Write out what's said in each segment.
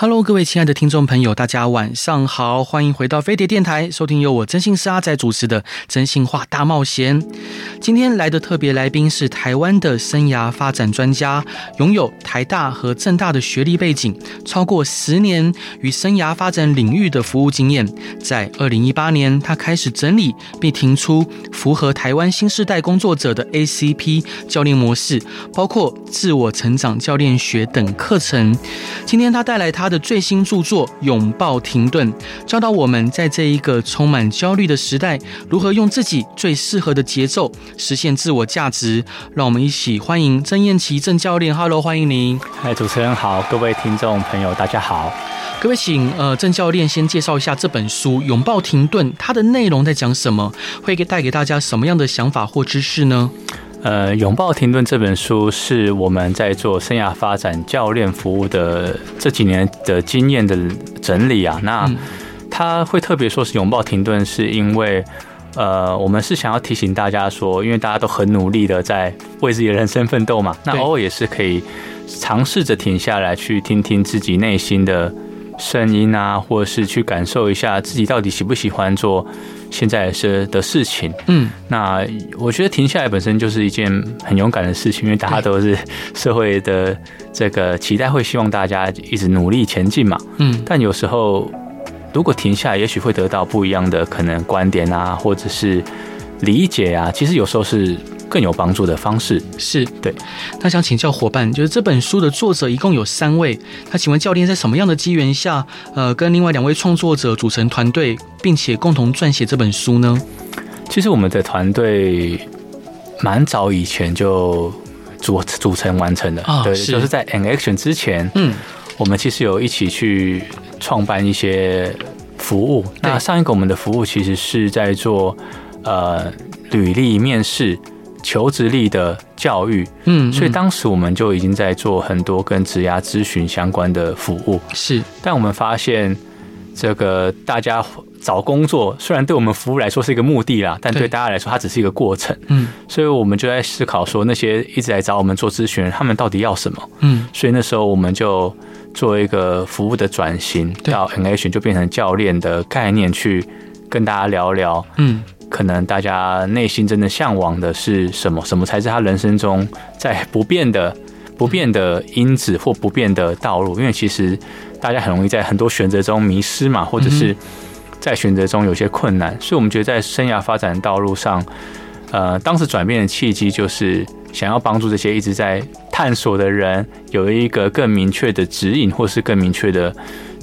Hello，各位亲爱的听众朋友，大家晚上好，欢迎回到飞碟电台，收听由我征信师阿仔主持的《征信话大冒险》。今天来的特别来宾是台湾的生涯发展专家，拥有台大和政大的学历背景，超过十年与生涯发展领域的服务经验。在二零一八年，他开始整理并提出符合台湾新时代工作者的 ACP 教练模式，包括自我成长教练学等课程。今天他带来他。他的最新著作《拥抱停顿》，教导我们在这一个充满焦虑的时代，如何用自己最适合的节奏实现自我价值。让我们一起欢迎郑燕琪郑教练。Hello，欢迎您。嗨，主持人好，各位听众朋友，大家好。各位请呃郑教练先介绍一下这本书《拥抱停顿》，它的内容在讲什么？会给带给大家什么样的想法或知识呢？呃，拥抱停顿这本书是我们在做生涯发展教练服务的这几年的经验的整理啊。那他会特别说是拥抱停顿，是因为呃，我们是想要提醒大家说，因为大家都很努力的在为自己的人生奋斗嘛，那偶尔也是可以尝试着停下来，去听听自己内心的声音啊，或者是去感受一下自己到底喜不喜欢做现在是的事情。嗯，那我觉得停下来本身就是一件很勇敢的事情，因为大家都是社会的这个期待，会希望大家一直努力前进嘛。嗯，但有时候如果停下来，也许会得到不一样的可能观点啊，或者是理解啊。其实有时候是。更有帮助的方式是对。那想请教伙伴，就是这本书的作者一共有三位。那请问教练在什么样的机缘下，呃，跟另外两位创作者组成团队，并且共同撰写这本书呢？其实我们的团队蛮早以前就组组成完成的，哦、就是在 An Action 之前，嗯，我们其实有一起去创办一些服务。那上一个我们的服务其实是在做呃履历面试。求职力的教育，嗯，所以当时我们就已经在做很多跟职涯咨询相关的服务。是，但我们发现，这个大家找工作虽然对我们服务来说是一个目的啦，但对大家来说它只是一个过程。嗯，所以我们就在思考说，那些一直来找我们做咨询人，他们到底要什么？嗯，所以那时候我们就做一个服务的转型，到 N-Action 就变成教练的概念，去跟大家聊聊。嗯。可能大家内心真的向往的是什么？什么才是他人生中在不变的、不变的因子或不变的道路？因为其实大家很容易在很多选择中迷失嘛，或者是在选择中有些困难。所以我们觉得在生涯发展道路上，呃，当时转变的契机就是想要帮助这些一直在探索的人有一个更明确的指引，或是更明确的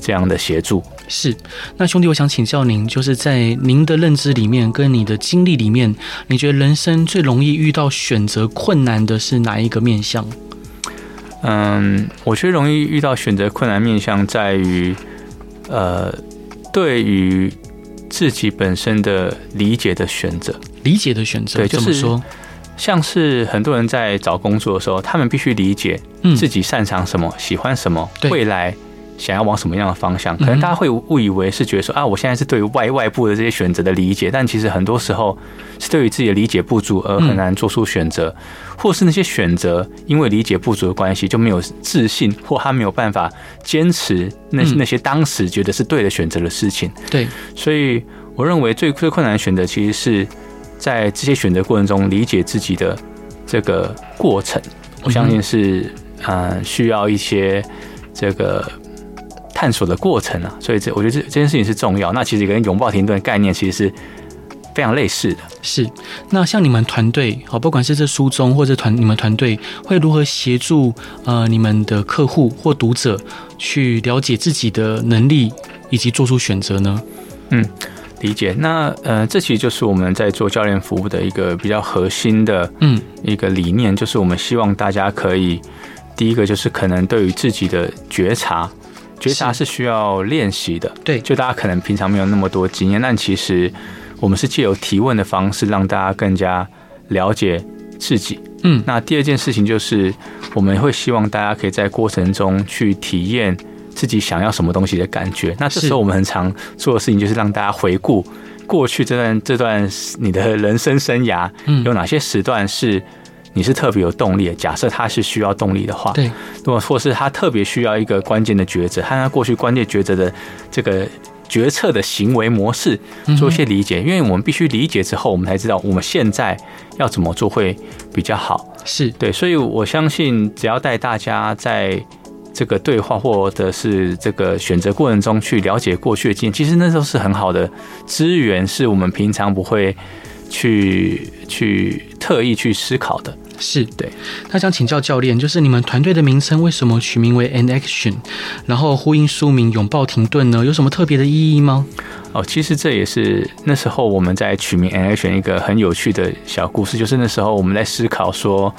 这样的协助。是，那兄弟，我想请教您，就是在您的认知里面，跟你的经历里面，你觉得人生最容易遇到选择困难的是哪一个面向？嗯，我觉得容易遇到选择困难面向在于，呃，对于自己本身的理解的选择，理解的选择，对，就是说，像是很多人在找工作的时候，他们必须理解自己擅长什么，嗯、喜欢什么，未来。想要往什么样的方向？可能大家会误以为是觉得说啊，我现在是对于外外部的这些选择的理解，但其实很多时候是对于自己的理解不足而很难做出选择，或是那些选择因为理解不足的关系就没有自信，或他没有办法坚持那那些当时觉得是对的选择的事情。对，所以我认为最最困难的选择，其实是在这些选择过程中理解自己的这个过程。我相信是嗯需要一些这个。探索的过程啊，所以这我觉得这这件事情是重要。那其实跟拥抱停顿的概念其实是非常类似的。是，那像你们团队，好，不管是这书中或者团你们团队会如何协助呃你们的客户或读者去了解自己的能力以及做出选择呢？嗯，理解。那呃，这其实就是我们在做教练服务的一个比较核心的嗯一个理念，就是我们希望大家可以第一个就是可能对于自己的觉察。觉察是需要练习的。对，就大家可能平常没有那么多经验，但其实我们是借由提问的方式，让大家更加了解自己。嗯，那第二件事情就是，我们会希望大家可以在过程中去体验自己想要什么东西的感觉。那这时候我们很常做的事情就是让大家回顾过去这段这段你的人生生涯，有哪些时段是你是特别有动力的。假设他是需要动力的话，对，如果或是他特别需要一个关键的抉择，和他过去关键抉择的这个。决策的行为模式做一些理解，因为我们必须理解之后，我们才知道我们现在要怎么做会比较好。是对，所以我相信，只要带大家在这个对话或者是这个选择过程中去了解过去的经验，其实那都是很好的资源，是我们平常不会去去特意去思考的。是对，那想请教教练，就是你们团队的名称为什么取名为 An Action，然后呼应书名拥抱停顿呢？有什么特别的意义吗？哦，其实这也是那时候我们在取名 An Action 一个很有趣的小故事，就是那时候我们在思考说，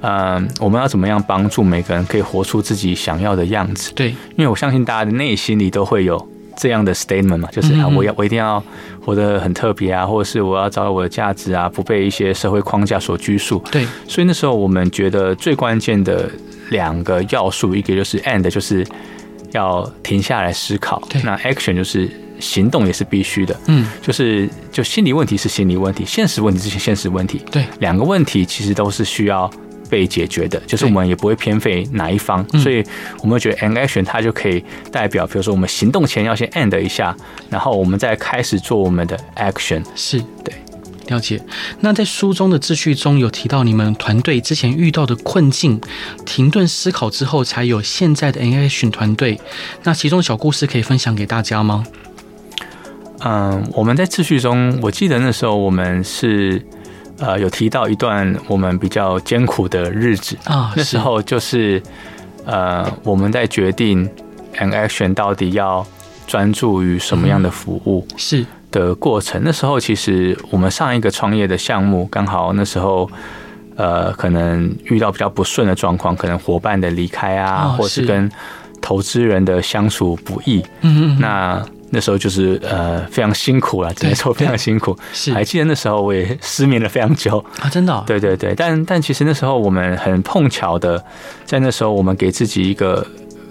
嗯，我们要怎么样帮助每个人可以活出自己想要的样子？对，因为我相信大家的内心里都会有。这样的 statement 嘛，就是啊，我要我一定要活得很特别啊，或者是我要找到我的价值啊，不被一些社会框架所拘束。对，所以那时候我们觉得最关键的两个要素，一个就是 and，就是要停下来思考。对，那 action 就是行动也是必须的。嗯，就是就心理问题是心理问题，现实问题是现实问题。对，两个问题其实都是需要。被解决的，就是我们也不会偏废哪一方，所以我们会觉得 an action 它就可以代表，比如说我们行动前要先 end 一下，然后我们再开始做我们的 action。是对，了解。那在书中的秩序中有提到你们团队之前遇到的困境，停顿思考之后才有现在的 an action 团队。那其中小故事可以分享给大家吗？嗯，我们在秩序中，我记得那时候我们是。呃，有提到一段我们比较艰苦的日子啊，那时候就是呃，我们在决定 an action 到底要专注于什么样的服务是的过程。那时候其实我们上一个创业的项目，刚好那时候呃，可能遇到比较不顺的状况，可能伙伴的离开啊，或是跟投资人的相处不易。嗯嗯，那。那时候就是呃非常辛苦了，只能说非常辛苦。是，还记得那时候我也失眠了非常久 啊，真的、哦。对对对，但但其实那时候我们很碰巧的，在那时候我们给自己一个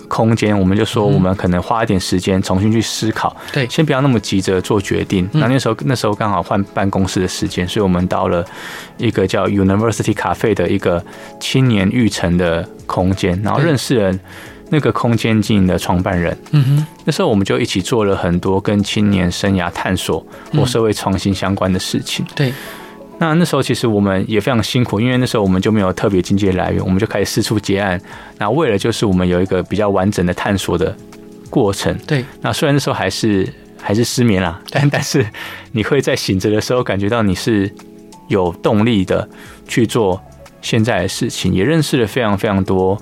空间，我们就说我们可能花一点时间重新去思考。对、嗯，先不要那么急着做决定。那那时候那时候刚好换办公室的时间，所以我们到了一个叫 University Cafe 的一个青年育成的空间，然后认识人。那个空间经营的创办人，嗯哼，那时候我们就一起做了很多跟青年生涯探索或社会创新相关的事情。对，那那时候其实我们也非常辛苦，因为那时候我们就没有特别经济来源，我们就开始四处结案。那为了就是我们有一个比较完整的探索的过程。对，那虽然那时候还是还是失眠啦，但 但是你会在醒着的时候感觉到你是有动力的去做现在的事情，也认识了非常非常多。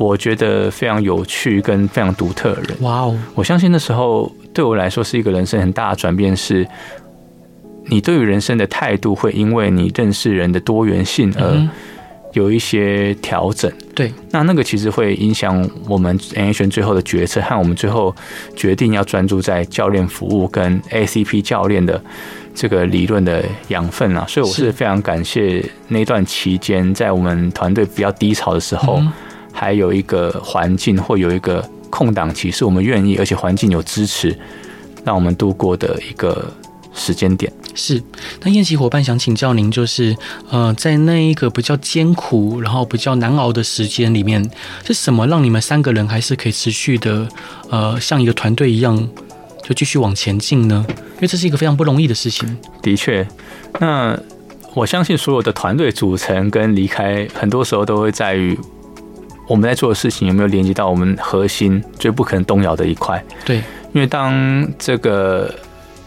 我觉得非常有趣跟非常独特的人。哇哦！我相信那时候对我来说是一个人生很大的转变，是你对于人生的态度会因为你认识人的多元性而有一些调整。对，那那个其实会影响我们 An Action 最后的决策和我们最后决定要专注在教练服务跟 ACP 教练的这个理论的养分啊。所以我是非常感谢那段期间在我们团队比较低潮的时候。还有一个环境或有一个空档期，是我们愿意，而且环境有支持，让我们度过的一个时间点。是，那宴席伙伴想请教您，就是呃，在那一个比较艰苦，然后比较难熬的时间里面，是什么让你们三个人还是可以持续的，呃，像一个团队一样，就继续往前进呢？因为这是一个非常不容易的事情。的确，那我相信所有的团队组成跟离开，很多时候都会在于。我们在做的事情有没有连接到我们核心最不可能动摇的一块？对，因为当这个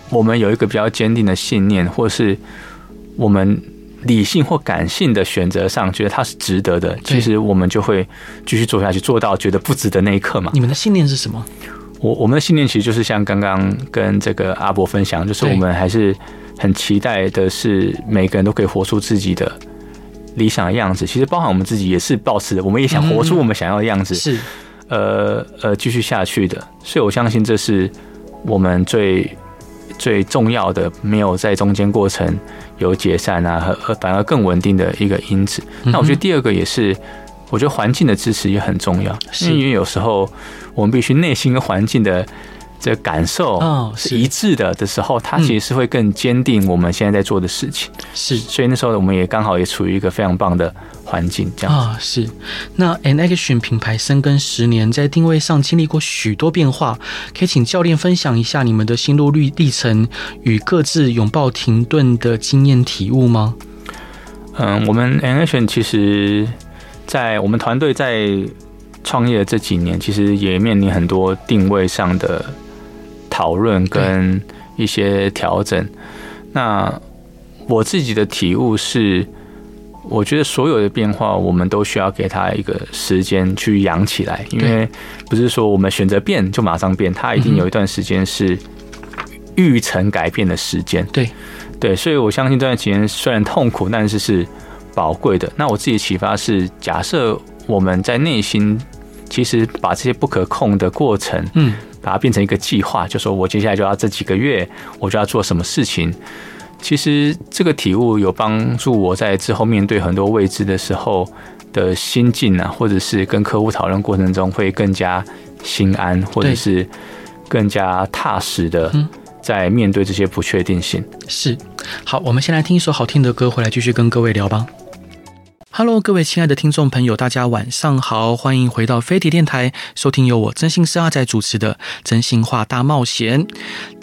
我们有一个比较坚定的信念，或是我们理性或感性的选择上觉得它是值得的，其实我们就会继续做下去，做到觉得不值得那一刻嘛。你们的信念是什么？我我们的信念其实就是像刚刚跟这个阿伯分享，就是我们还是很期待的是每个人都可以活出自己的。理想的样子，其实包含我们自己也是抱持的，我们也想活出我们想要的样子。嗯、是，呃呃继续下去的。所以我相信这是我们最最重要的，没有在中间过程有解散啊，和反而更稳定的一个因子。嗯、那我觉得第二个也是，我觉得环境的支持也很重要，是因为有时候我们必须内心跟环境的。这感受是一致的的时候，它其实是会更坚定我们现在在做的事情。是，所以那时候我们也刚好也处于一个非常棒的环境，这样啊。是，那 An Action 品牌深耕十年，在定位上经历过许多变化，可以请教练分享一下你们的心路历历程与各自拥抱停顿的经验体悟吗？嗯，我们 An Action 其实，在我们团队在创业的这几年，其实也面临很多定位上的。讨论跟一些调整。那我自己的体悟是，我觉得所有的变化，我们都需要给他一个时间去养起来，因为不是说我们选择变就马上变，它一定有一段时间是育成改变的时间。对对，所以我相信这段时间虽然痛苦，但是是宝贵的。那我自己启发是，假设我们在内心其实把这些不可控的过程，嗯。把它变成一个计划，就说我接下来就要这几个月，我就要做什么事情。其实这个体悟有帮助我在之后面对很多未知的时候的心境啊，或者是跟客户讨论过程中会更加心安，或者是更加踏实的在面对这些不确定性。是，好，我们先来听一首好听的歌，回来继续跟各位聊吧。Hello，各位亲爱的听众朋友，大家晚上好，欢迎回到飞碟电台，收听由我真心是阿仔主持的《真心话大冒险》。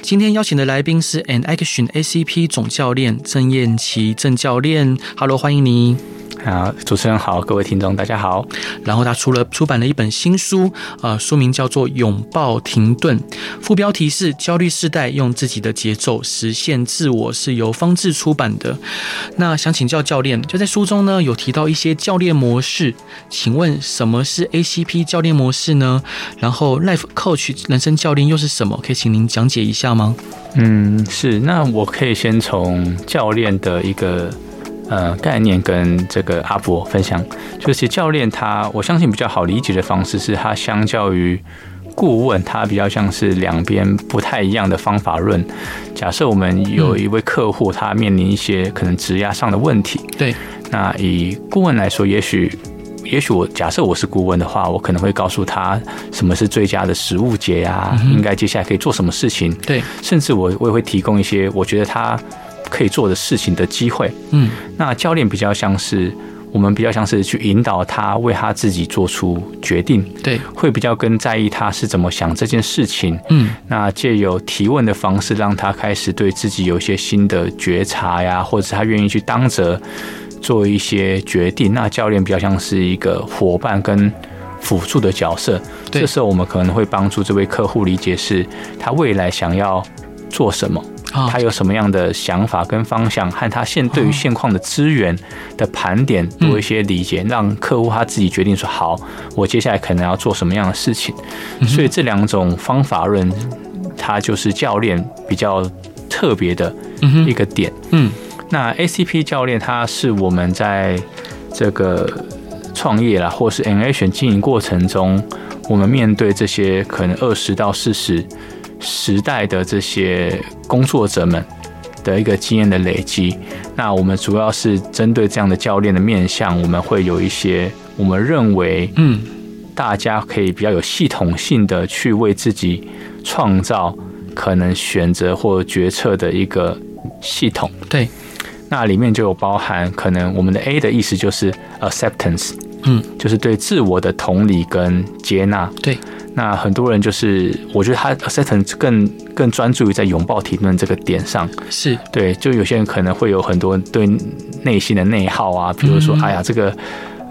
今天邀请的来宾是 An Action ACP 总教练郑燕琪郑教练，Hello，欢迎你。啊，主持人好，各位听众大家好。然后他出了出版了一本新书，呃，书名叫做《拥抱停顿》，副标题是“焦虑世代用自己的节奏实现自我”，是由方志出版的。那想请教教练，就在书中呢有提到到一些教练模式，请问什么是 ACP 教练模式呢？然后 Life Coach 人生教练又是什么？可以请您讲解一下吗？嗯，是。那我可以先从教练的一个。呃，概念跟这个阿伯分享，就是教练他，我相信比较好理解的方式是，他相较于顾问，他比较像是两边不太一样的方法论。假设我们有一位客户，他面临一些可能职压上的问题，对，那以顾问来说，也许，也许我假设我是顾问的话，我可能会告诉他什么是最佳的食物节呀，应该接下来可以做什么事情，对，甚至我我也会提供一些我觉得他。可以做的事情的机会，嗯，那教练比较像是我们比较像是去引导他为他自己做出决定，对，会比较更在意他是怎么想这件事情，嗯，那借由提问的方式让他开始对自己有一些新的觉察呀，或者是他愿意去当责做一些决定，那教练比较像是一个伙伴跟辅助的角色，对，这时候我们可能会帮助这位客户理解是他未来想要做什么。他有什么样的想法跟方向，和他现对于现况的资源的盘点多一些理解，让客户他自己决定说好，我接下来可能要做什么样的事情。所以这两种方法论，它就是教练比较特别的一个点。嗯，那 ACP 教练他是我们在这个创业啦，或是 An Action 经营过程中，我们面对这些可能二十到四十。时代的这些工作者们的一个经验的累积，那我们主要是针对这样的教练的面向，我们会有一些我们认为，嗯，大家可以比较有系统性的去为自己创造可能选择或决策的一个系统。对，那里面就有包含可能我们的 A 的意思就是 acceptance，嗯，就是对自我的同理跟接纳。对。那很多人就是，我觉得他 acceptance 更更专注于在拥抱停顿这个点上，是对。就有些人可能会有很多对内心的内耗啊，比如说，哎呀，这个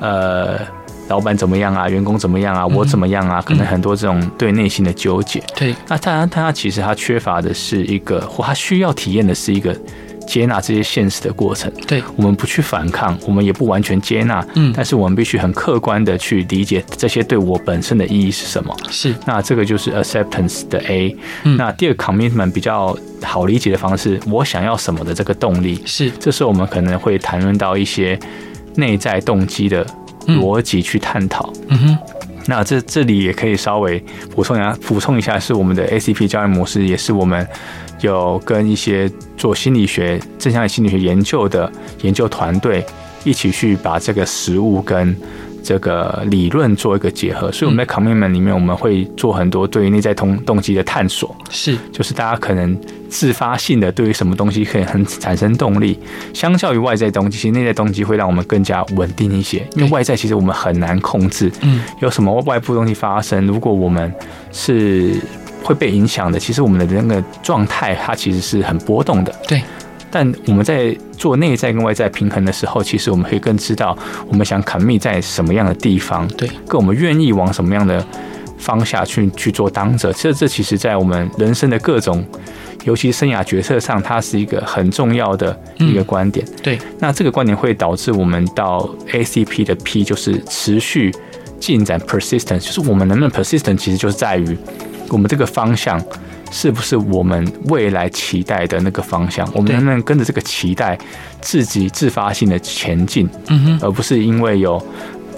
呃，老板怎么样啊，员工怎么样啊，我怎么样啊，可能很多这种对内心的纠结。对，那他他其实他缺乏的是一个，或他需要体验的是一个。接纳这些现实的过程，对，我们不去反抗，我们也不完全接纳，嗯，但是我们必须很客观的去理解这些对我本身的意义是什么。是，那这个就是 acceptance 的 A。嗯，那第二个 commitment 比较好理解的方式，我想要什么的这个动力是。这时候我们可能会谈论到一些内在动机的逻辑去探讨。嗯哼，那这这里也可以稍微补充一下，补充一下是我们的 ACP 教育模式，也是我们有跟一些做心理学、正向心理学研究的研究团队一起去把这个实物跟。这个理论做一个结合，所以我们在 commitment 里面，我们会做很多对于内在动动机的探索。是，就是大家可能自发性的对于什么东西可以很产生动力，相较于外在动机，其实内在动机会让我们更加稳定一些。因为外在其实我们很难控制，嗯，有什么外部东西发生，如果我们是会被影响的，其实我们的那个状态它其实是很波动的。对。但我们在做内在跟外在平衡的时候，其实我们可以更知道我们想 commit 在什么样的地方，对，跟我们愿意往什么样的方向去去做当者。这这其实，在我们人生的各种，尤其生涯决策上，它是一个很重要的一个观点。嗯、对，那这个观点会导致我们到 ACP 的 P，就是持续进展 （persistence），就是我们能不能 persistent，其实就是在于我们这个方向。是不是我们未来期待的那个方向？我们能不能跟着这个期待，自己自发性的前进？嗯哼，而不是因为有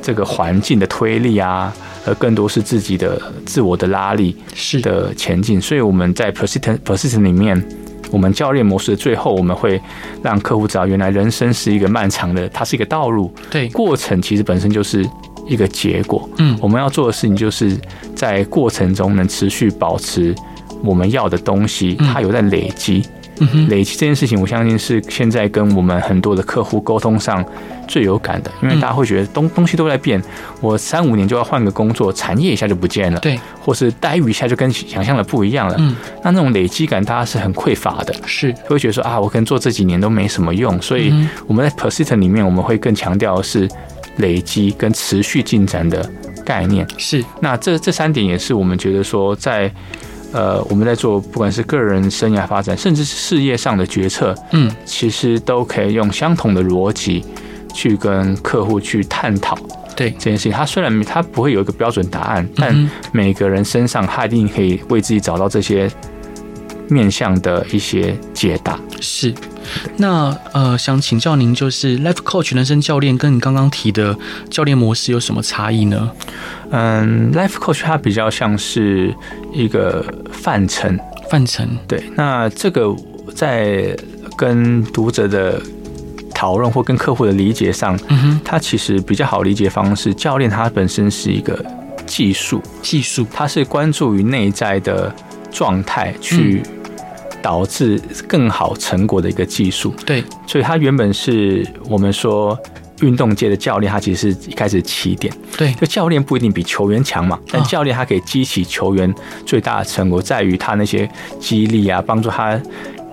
这个环境的推力啊，而更多是自己的自我的拉力是的前进。所以我们在 persistent persistent 里面，我们教练模式的最后，我们会让客户知道，原来人生是一个漫长的，它是一个道路。对，过程其实本身就是一个结果。嗯，我们要做的事情就是在过程中能持续保持。我们要的东西，它有在累积。累积这件事情，我相信是现在跟我们很多的客户沟通上最有感的，因为大家会觉得东东西都在变，我三五年就要换个工作，产业一下就不见了，对，或是待遇一下就跟想象的不一样了。嗯，那那种累积感，大家是很匮乏的，是会觉得说啊，我可能做这几年都没什么用，所以我们在 persistent 里面，我们会更强调的是累积跟持续进展的概念。是，那这这三点也是我们觉得说在。呃，我们在做不管是个人生涯发展，甚至是事业上的决策，嗯，其实都可以用相同的逻辑去跟客户去探讨。对。这件事情，他虽然他不会有一个标准答案，但每个人身上他一定可以为自己找到这些面向的一些解答。是。那呃，想请教您，就是 Life Coach 人生教练跟你刚刚提的教练模式有什么差异呢？嗯，Life Coach 它比较像是一个范畴，范畴。对，那这个在跟读者的讨论或跟客户的理解上，嗯哼，它其实比较好理解方式。教练他本身是一个技术，技术，他是关注于内在的状态去导致更好成果的一个技术。对，所以它原本是我们说。运动界的教练，他其实是一开始起点。对，就教练不一定比球员强嘛，但教练他可以激起球员最大的成果，在于他那些激励啊，帮助他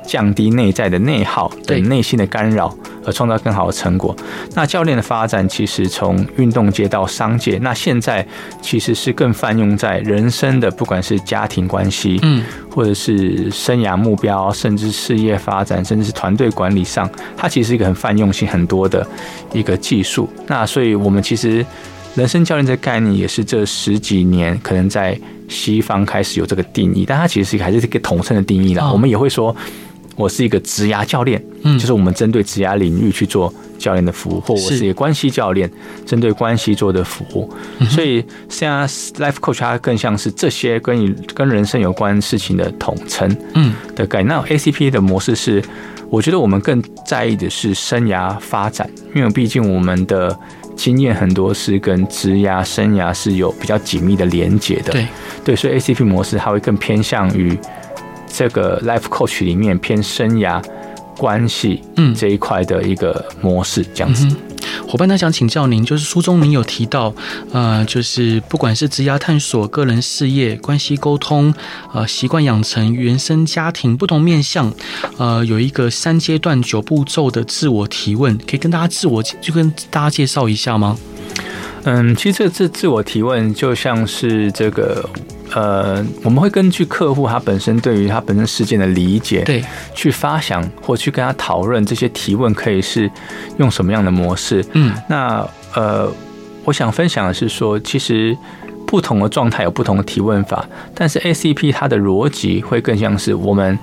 降低内在的内耗，对内心的干扰。而创造更好的成果。那教练的发展其实从运动界到商界，那现在其实是更泛用在人生的，不管是家庭关系，嗯，或者是生涯目标，甚至事业发展，甚至是团队管理上，它其实是一个很泛用性很多的一个技术。那所以我们其实人生教练这个概念也是这十几年可能在西方开始有这个定义，但它其实是还是一个统称的定义啦。我们也会说。我是一个职涯教练，嗯，就是我们针对职涯领域去做教练的服务，或我是一个关系教练，针对关系做的服务。所以现在 Life Coach 它更像是这些跟你跟人生有关事情的统称，嗯的概念。那 ACP 的模式是，我觉得我们更在意的是生涯发展，因为毕竟我们的经验很多是跟职涯生涯是有比较紧密的连结的，对对，所以 ACP 模式它会更偏向于。这个 Life Coach 里面偏生涯关系嗯。这一块的一个模式这样子，嗯，伙伴，他想请教您，就是书中您有提到，呃，就是不管是职涯探索、个人事业、关系沟通、呃，习惯养成、原生家庭不同面向，呃，有一个三阶段九步骤的自我提问，可以跟大家自我就跟大家介绍一下吗？嗯，其实这自自我提问就像是这个。呃，我们会根据客户他本身对于他本身事件的理解，对，去发想或去跟他讨论这些提问可以是用什么样的模式。嗯，那呃，我想分享的是说，其实不同的状态有不同的提问法，但是 ACP 它的逻辑会更像是我们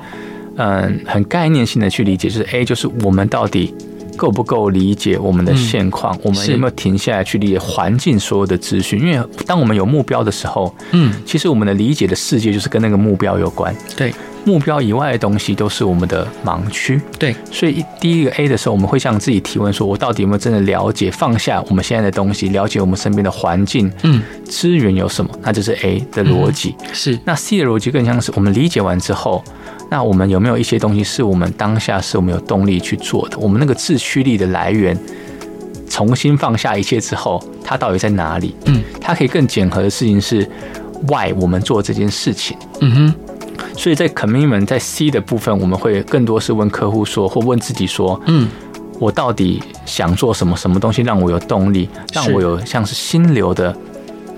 嗯、呃、很概念性的去理解，就是 A 就是我们到底够不够理解我们的现况？嗯、我们有没有停下来去理解环境所有的资讯？因为当我们有目标的时候，嗯，其实我们的理解的世界就是跟那个目标有关。对，目标以外的东西都是我们的盲区。对，所以第一个 A 的时候，我们会向自己提问：说我到底有没有真的了解？放下我们现在的东西，了解我们身边的环境，嗯，资源有什么？那就是 A 的逻辑。嗯、是，那 C 的逻辑更像是我们理解完之后。那我们有没有一些东西是我们当下是我们有动力去做的？我们那个自驱力的来源，重新放下一切之后，它到底在哪里？嗯，它可以更检核的事情是 why 我们做这件事情。嗯哼，所以在 commitment 在 C 的部分，我们会更多是问客户说，或问自己说，嗯，我到底想做什么？什么东西让我有动力，让我有像是心流的。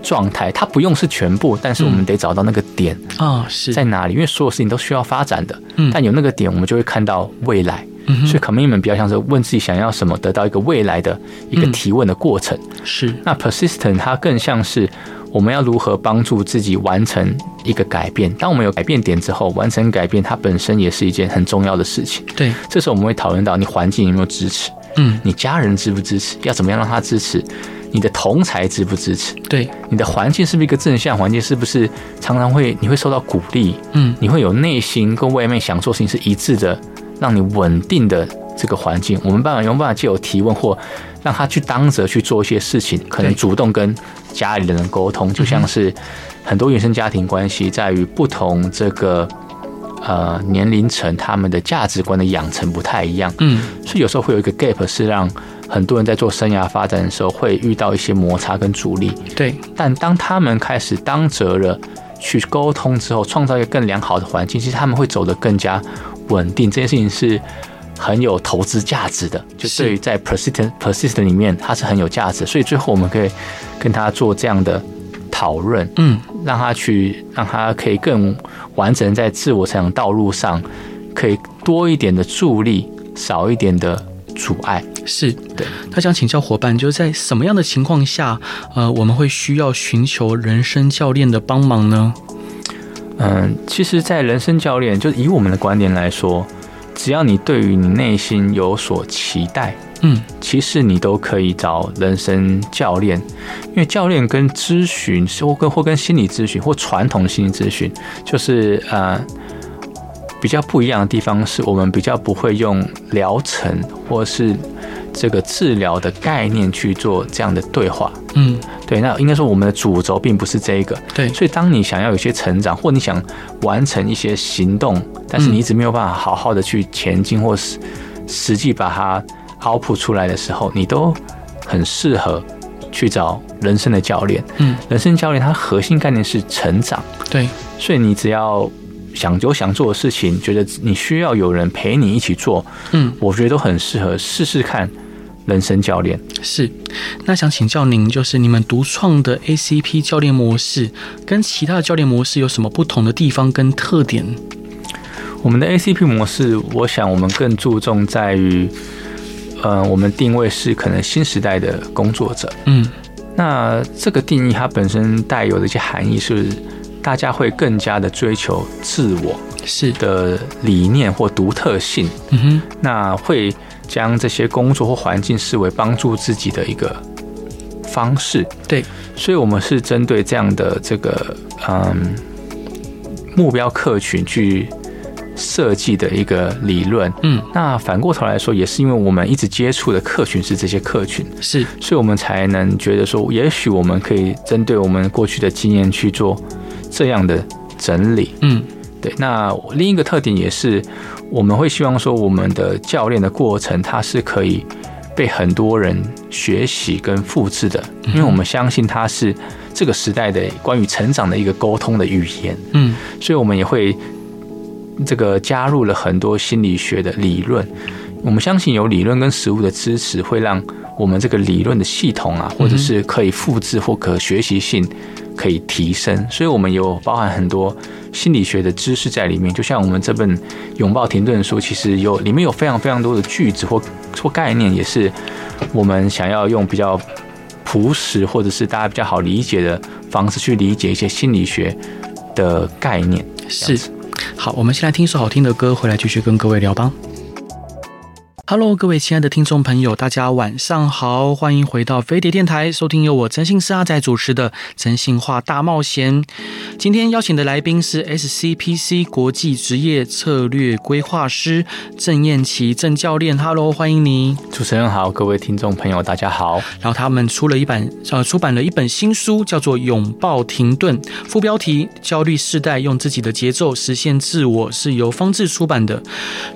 状态，它不用是全部，但是我们得找到那个点啊，是在哪里？因为所有事情都需要发展的，嗯，但有那个点，我们就会看到未来。嗯，所以 commitment 比较像是问自己想要什么，得到一个未来的一个提问的过程。是，那 persistent 它更像是我们要如何帮助自己完成一个改变。当我们有改变点之后，完成改变，它本身也是一件很重要的事情。对，这时候我们会讨论到你环境有没有支持，嗯，你家人支不支持，要怎么样让他支持。你的同才支不支持？对，你的环境是不是一个正向环境？是不是常常会你会受到鼓励？嗯，你会有内心跟外面想做事情是一致的，让你稳定的这个环境。我们办法用办法借由提问或让他去当着去做一些事情，可能主动跟家里的人沟通，就像是很多原生家庭关系在于不同这个呃年龄层，他们的价值观的养成不太一样。嗯，所以有时候会有一个 gap 是让。很多人在做生涯发展的时候会遇到一些摩擦跟阻力，对。但当他们开始当责了，去沟通之后，创造一个更良好的环境，其实他们会走得更加稳定。这件事情是很有投资价值的，就对于在 persistent persistent 里面，它是很有价值。所以最后我们可以跟他做这样的讨论，嗯，让他去，让他可以更完整在自我成长道路上，可以多一点的助力，少一点的。阻碍是对，他想请教伙伴，就是在什么样的情况下，呃，我们会需要寻求人生教练的帮忙呢？嗯，其实，在人生教练，就以我们的观点来说，只要你对于你内心有所期待，嗯，其实你都可以找人生教练，因为教练跟咨询，或跟或跟心理咨询，或传统心理咨询，就是呃。比较不一样的地方是我们比较不会用疗程或是这个治疗的概念去做这样的对话。嗯，对，那应该说我们的主轴并不是这一个。对，所以当你想要有些成长，或你想完成一些行动，但是你一直没有办法好好的去前进，或是实际把它 output 出来的时候，你都很适合去找人生的教练。嗯，人生教练它核心概念是成长。对，所以你只要。想有想做的事情，觉得你需要有人陪你一起做，嗯，我觉得都很适合试试看。人生教练。是，那想请教您，就是你们独创的 ACP 教练模式跟其他的教练模式有什么不同的地方跟特点？我们的 ACP 模式，我想我们更注重在于，呃，我们定位是可能新时代的工作者，嗯，那这个定义它本身带有的一些含义是。大家会更加的追求自我是。的理念或独特性，嗯哼，那会将这些工作或环境视为帮助自己的一个方式，对，所以我们是针对这样的这个嗯目标客群去设计的一个理论，嗯，那反过头来说，也是因为我们一直接触的客群是这些客群，是，所以我们才能觉得说，也许我们可以针对我们过去的经验去做。这样的整理，嗯，对。那另一个特点也是，我们会希望说，我们的教练的过程，它是可以被很多人学习跟复制的，因为我们相信它是这个时代的关于成长的一个沟通的语言，嗯，所以我们也会这个加入了很多心理学的理论。我们相信有理论跟实物的支持，会让我们这个理论的系统啊，或者是可以复制或可学习性。可以提升，所以我们有包含很多心理学的知识在里面。就像我们这本《拥抱停顿》书，其实有里面有非常非常多的句子或或概念，也是我们想要用比较朴实或者是大家比较好理解的方式去理解一些心理学的概念。是，好，我们先来听一首好听的歌，回来继续跟各位聊吧。Hello，各位亲爱的听众朋友，大家晚上好，欢迎回到飞碟电台，收听由我真心师阿仔主持的《真心话大冒险》。今天邀请的来宾是 SCPC 国际职业策略规划师郑燕琪郑教练。Hello，欢迎你。主持人好，各位听众朋友大家好。然后他们出了一本呃，出版了一本新书，叫做《拥抱停顿》，副标题“焦虑世代用自己的节奏实现自我”，是由方志出版的。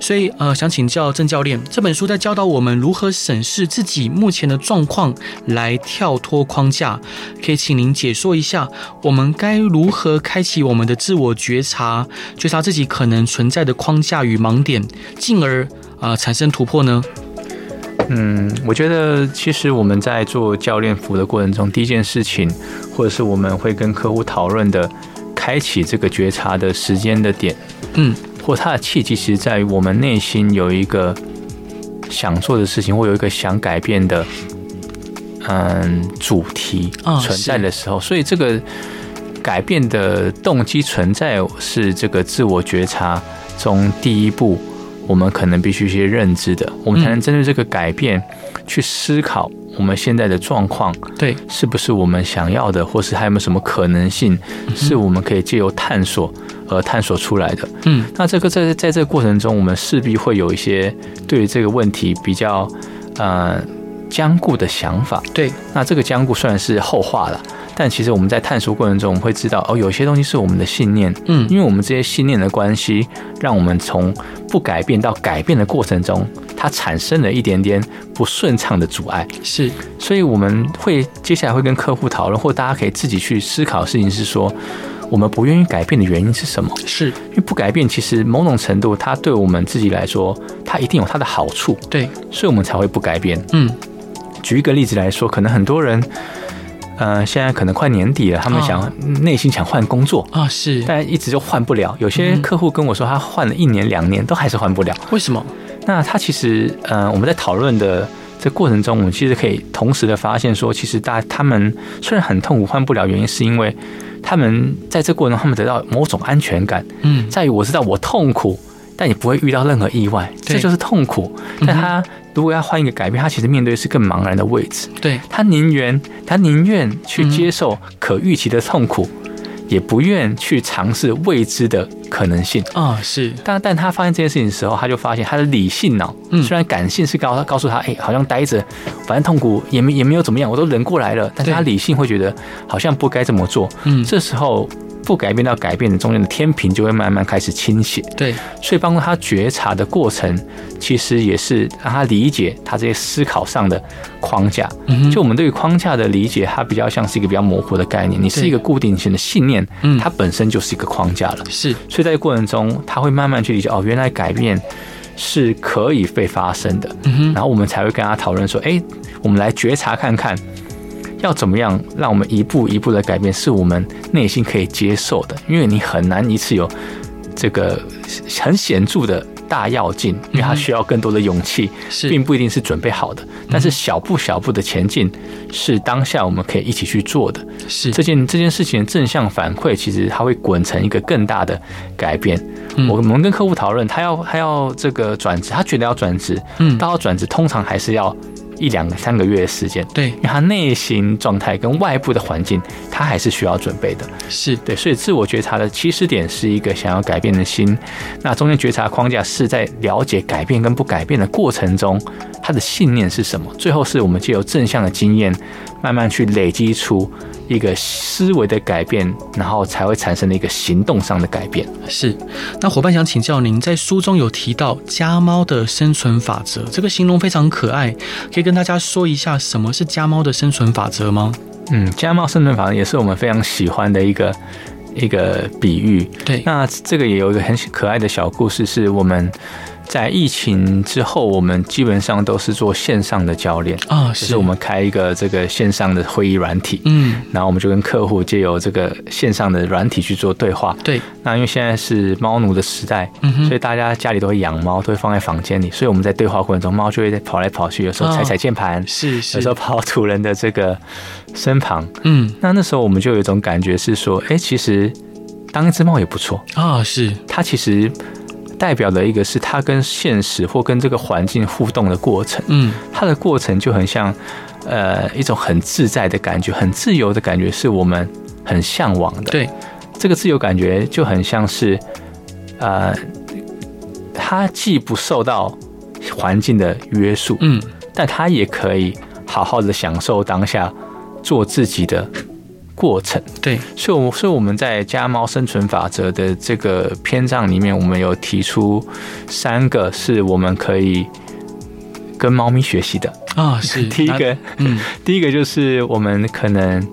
所以呃，想请教郑教练。这本书在教导我们如何审视自己目前的状况，来跳脱框架。可以请您解说一下，我们该如何开启我们的自我觉察，觉察自己可能存在的框架与盲点，进而啊、呃、产生突破呢？嗯，我觉得其实我们在做教练服务的过程中，第一件事情，或者是我们会跟客户讨论的，开启这个觉察的时间的点，嗯，或它的契机，其实在于我们内心有一个。想做的事情，或有一个想改变的，嗯，主题存在的时候，哦、所以这个改变的动机存在是这个自我觉察中第一步，我们可能必须去认知的，我们才能针对这个改变去思考我们现在的状况，对，是不是我们想要的，或是还有没有什么可能性，是我们可以借由探索。而探索出来的，嗯，那这个在在这个过程中，我们势必会有一些对于这个问题比较呃僵固的想法，对。那这个僵固虽然是后话了，但其实我们在探索过程中，我们会知道哦，有些东西是我们的信念，嗯，因为我们这些信念的关系，让我们从不改变到改变的过程中，它产生了一点点不顺畅的阻碍，是。所以我们会接下来会跟客户讨论，或大家可以自己去思考的事情是说。我们不愿意改变的原因是什么？是因为不改变，其实某种程度，它对我们自己来说，它一定有它的好处。对，所以我们才会不改变。嗯，举一个例子来说，可能很多人，呃，现在可能快年底了，他们想内心想换工作啊，是，但一直就换不了。有些客户跟我说，他换了一年两年都还是换不了。为什么？那他其实，呃，我们在讨论的这过程中，我们其实可以同时的发现说，其实大他们虽然很痛苦，换不了，原因是因为。他们在这过程中，他们得到某种安全感，嗯，在于我知道我痛苦，但也不会遇到任何意外，这就是痛苦。但他如果要换一个改变，他其实面对的是更茫然的位置，对，他宁愿他宁愿去接受可预期的痛苦。也不愿去尝试未知的可能性啊，是。但但他发现这件事情的时候，他就发现他的理性脑，虽然感性是告他告诉他，哎，好像待着，反正痛苦也没也没有怎么样，我都忍过来了。但是他理性会觉得好像不该这么做。嗯，这时候。不改变到改变的中间的天平就会慢慢开始倾斜。对，所以帮助他觉察的过程，其实也是让他理解他这些思考上的框架。嗯，就我们对于框架的理解，它比较像是一个比较模糊的概念。你是一个固定型的信念，嗯，它本身就是一个框架了。是，所以在过程中，他会慢慢去理解哦，原来改变是可以被发生的。嗯，然后我们才会跟他讨论说，哎，我们来觉察看看。要怎么样让我们一步一步的改变，是我们内心可以接受的？因为你很难一次有这个很显著的大跃进，因为它需要更多的勇气，并不一定是准备好的。但是小步小步的前进，是当下我们可以一起去做的。是这件这件事情的正向反馈，其实它会滚成一个更大的改变。我我们跟客户讨论，他要他要这个转职，他觉得要转职，嗯，到要转职通常还是要。一两个三个月的时间，对，因为他内心状态跟外部的环境，他还是需要准备的。是对，所以自我觉察的起始点是一个想要改变的心，那中间觉察框架是在了解改变跟不改变的过程中，他的信念是什么？最后是我们借由正向的经验，慢慢去累积出。一个思维的改变，然后才会产生的一个行动上的改变。是，那伙伴想请教您，在书中有提到家猫的生存法则，这个形容非常可爱，可以跟大家说一下什么是家猫的生存法则吗？嗯，家猫生存法则也是我们非常喜欢的一个一个比喻。对，那这个也有一个很可爱的小故事，是我们。在疫情之后，我们基本上都是做线上的教练啊，就是我们开一个这个线上的会议软体，嗯，然后我们就跟客户借由这个线上的软体去做对话。对，那因为现在是猫奴的时代，嗯，所以大家家里都会养猫，都会放在房间里，所以我们在对话过程中，猫就会在跑来跑去，有时候踩踩键盘，是是，有时候跑到主人的这个身旁，嗯，那那时候我们就有一种感觉是说，哎，其实当一只猫也不错。啊，是。它其实。代表的一个是他跟现实或跟这个环境互动的过程。嗯，他的过程就很像，呃，一种很自在的感觉，很自由的感觉，是我们很向往的。对，这个自由感觉就很像是，呃，他既不受到环境的约束，嗯，但他也可以好好的享受当下，做自己的。过程对，所以，我所以我们在家猫生存法则的这个篇章里面，我们有提出三个是我们可以跟猫咪学习的啊。是 第一个，嗯，第一个就是我们可能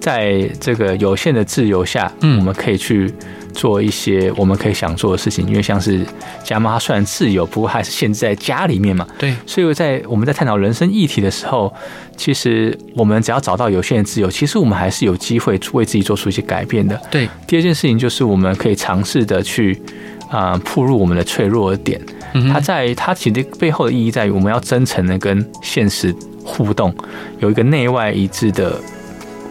在这个有限的自由下，嗯，我们可以去。做一些我们可以想做的事情，因为像是家猫，它虽然自由，不过还是限制在家里面嘛。对，所以在我们在探讨人生议题的时候，其实我们只要找到有限的自由，其实我们还是有机会为自己做出一些改变的。对，第二件事情就是我们可以尝试的去啊，暴露我们的脆弱的点。嗯，它在它其实背后的意义在于，我们要真诚的跟现实互动，有一个内外一致的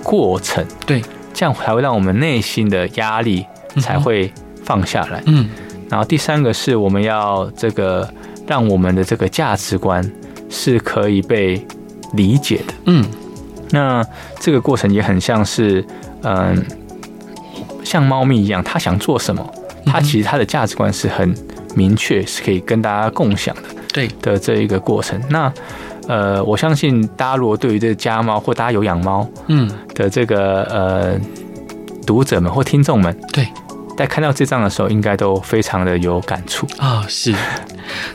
过程。对，这样才会让我们内心的压力。才会放下来。嗯，然后第三个是我们要这个让我们的这个价值观是可以被理解的。嗯，那这个过程也很像是，嗯，像猫咪一样，它想做什么，它其实它的价值观是很明确，是可以跟大家共享的。对的这一个过程。那呃，我相信大家如果对于这个家猫或大家有养猫，嗯的这个呃读者们或听众们，对。在看到这张的时候，应该都非常的有感触啊。是，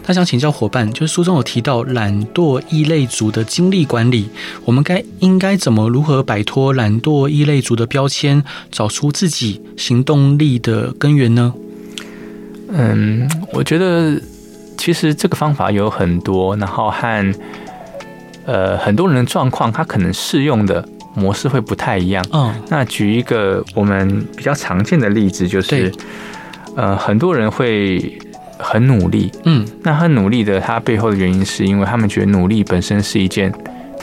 他想请教伙伴，就是书中有提到懒惰异类族的精力管理，我们该应该怎么如何摆脱懒惰异类族的标签，找出自己行动力的根源呢？嗯，我觉得其实这个方法有很多，然后和呃很多人的状况，他可能适用的。模式会不太一样。嗯，那举一个我们比较常见的例子，就是，呃，很多人会很努力。嗯，那很努力的，他背后的原因是因为他们觉得努力本身是一件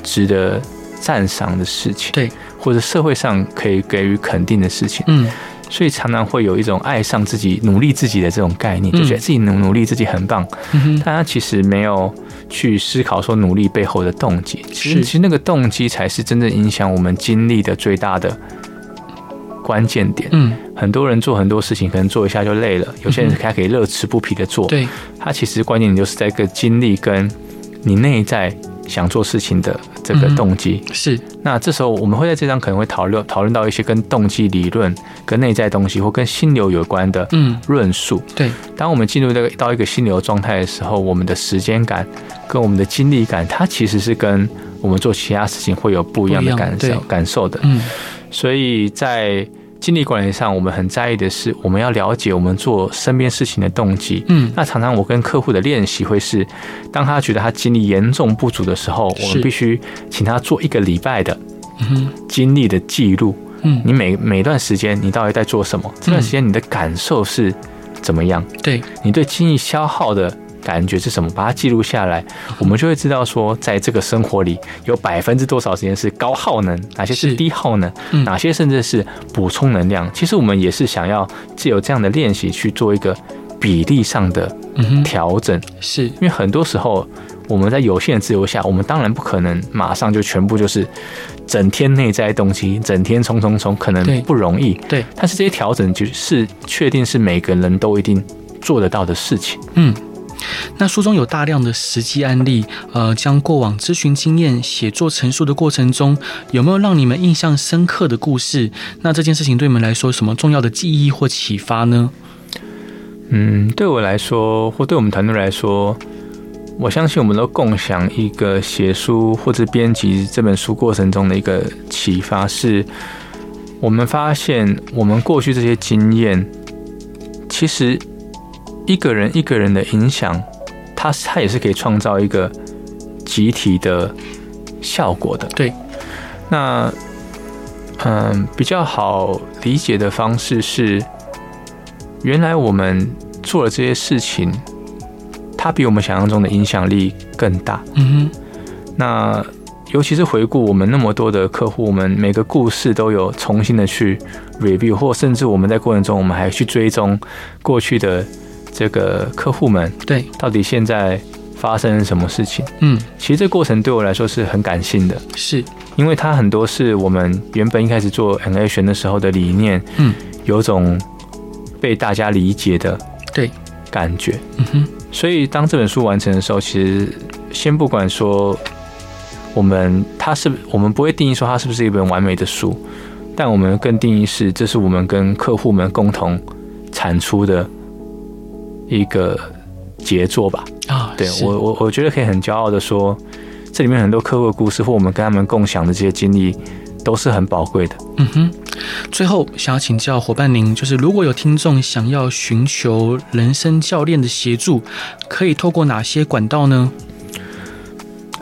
值得赞赏的事情，对，或者社会上可以给予肯定的事情。嗯。所以常常会有一种爱上自己、努力自己的这种概念，就觉得自己努努力自己很棒。嗯，但他其实没有去思考说努力背后的动机。其实，其实那个动机才是真正影响我们经历的最大的关键点。嗯，很多人做很多事情，可能做一下就累了；有些人他可以乐此不疲的做。对，他其实关键点就是在一个经历跟你内在。想做事情的这个动机、嗯、是，那这时候我们会在这章可能会讨论讨论到一些跟动机理论、跟内在东西或跟心流有关的嗯论述。对，当我们进入这个到一个心流状态的时候，我们的时间感跟我们的精力感，它其实是跟我们做其他事情会有不一样的感受感受的。嗯，所以在。精力管理上，我们很在意的是，我们要了解我们做身边事情的动机。嗯，那常常我跟客户的练习会是，当他觉得他精力严重不足的时候，我们必须请他做一个礼拜的精力的记录。嗯，你每每段时间你到底在做什么？这段时间你的感受是怎么样？对，你对精力消耗的。感觉是什么？把它记录下来，我们就会知道说，在这个生活里有百分之多少时间是高耗能，哪些是低耗能，哪些甚至是补充能量。其实我们也是想要借由这样的练习去做一个比例上的调整。是因为很多时候我们在有限的自由下，我们当然不可能马上就全部就是整天内在动机，整天冲冲冲，可能不容易。对，但是这些调整就是确定是每个人都一定做得到的事情。嗯。那书中有大量的实际案例，呃，将过往咨询经验写作陈述的过程中，有没有让你们印象深刻的故事？那这件事情对你们来说，有什么重要的记忆或启发呢？嗯，对我来说，或对我们团队来说，我相信我们都共享一个写书或者编辑这本书过程中的一个启发，是我们发现我们过去这些经验，其实。一个人一个人的影响，他他也是可以创造一个集体的效果的。对，那嗯，比较好理解的方式是，原来我们做了这些事情，它比我们想象中的影响力更大。嗯哼，那尤其是回顾我们那么多的客户，我们每个故事都有重新的去 review，或甚至我们在过程中，我们还去追踪过去的。这个客户们，对，到底现在发生了什么事情？嗯，其实这过程对我来说是很感性的，是。因为它很多是我们原本一开始做 N-Action 的时候的理念，嗯，有种被大家理解的对。感觉，嗯哼，所以当这本书完成的时候，其实先不管说我们它是，我们不会定义说它是不是一本完美的书，但我们更定义是这是我们跟客户们共同产出的一个杰作吧。啊，对我我我觉得可以很骄傲的说，这里面很多客户的故事或我们跟他们共享的这些经历，都是很宝贵的。嗯哼。最后想要请教伙伴您，就是如果有听众想要寻求人生教练的协助，可以透过哪些管道呢？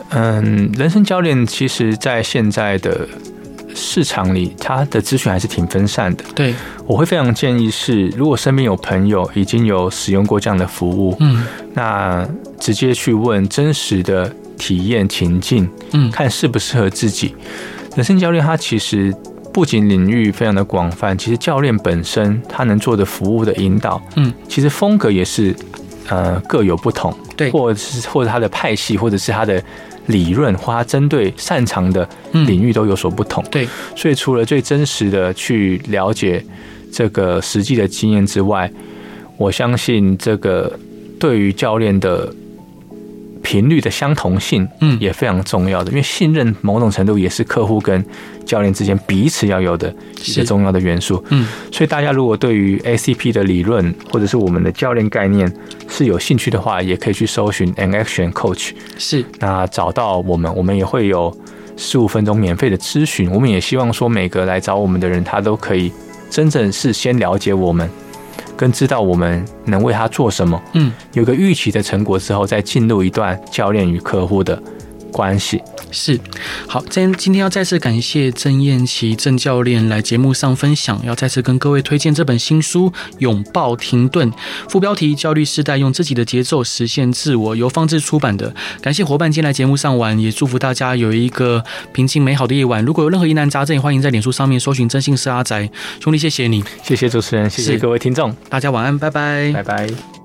嗯，人生教练其实，在现在的市场里，他的资讯还是挺分散的。对，我会非常建议是，如果身边有朋友已经有使用过这样的服务，嗯，那直接去问真实的体验情境，嗯，看适不适合自己。人生教练他其实不仅领域非常的广泛，其实教练本身他能做的服务的引导，嗯，其实风格也是呃各有不同，对，或者是或者他的派系，或者是他的。理论或他针对擅长的领域都有所不同，对，所以除了最真实的去了解这个实际的经验之外，我相信这个对于教练的。频率的相同性，嗯，也非常重要的，因为信任某种程度也是客户跟教练之间彼此要有的一个重要的元素，嗯，所以大家如果对于 ACP 的理论或者是我们的教练概念是有兴趣的话，也可以去搜寻 An Action Coach，是，那找到我们，我们也会有十五分钟免费的咨询，我们也希望说每个来找我们的人，他都可以真正是先了解我们。跟知道我们能为他做什么，嗯，有个预期的成果之后，再进入一段教练与客户的关系。是，好，今今天要再次感谢郑燕琪郑教练来节目上分享，要再次跟各位推荐这本新书《拥抱停顿》，副标题：焦虑世代用自己的节奏实现自我，由方志出版的。感谢伙伴今天来节目上玩，也祝福大家有一个平静美好的夜晚。如果有任何疑难杂症，也欢迎在脸书上面搜寻“真心是阿宅兄弟”，谢谢你，谢谢主持人，谢谢各位听众，大家晚安，拜拜，拜拜。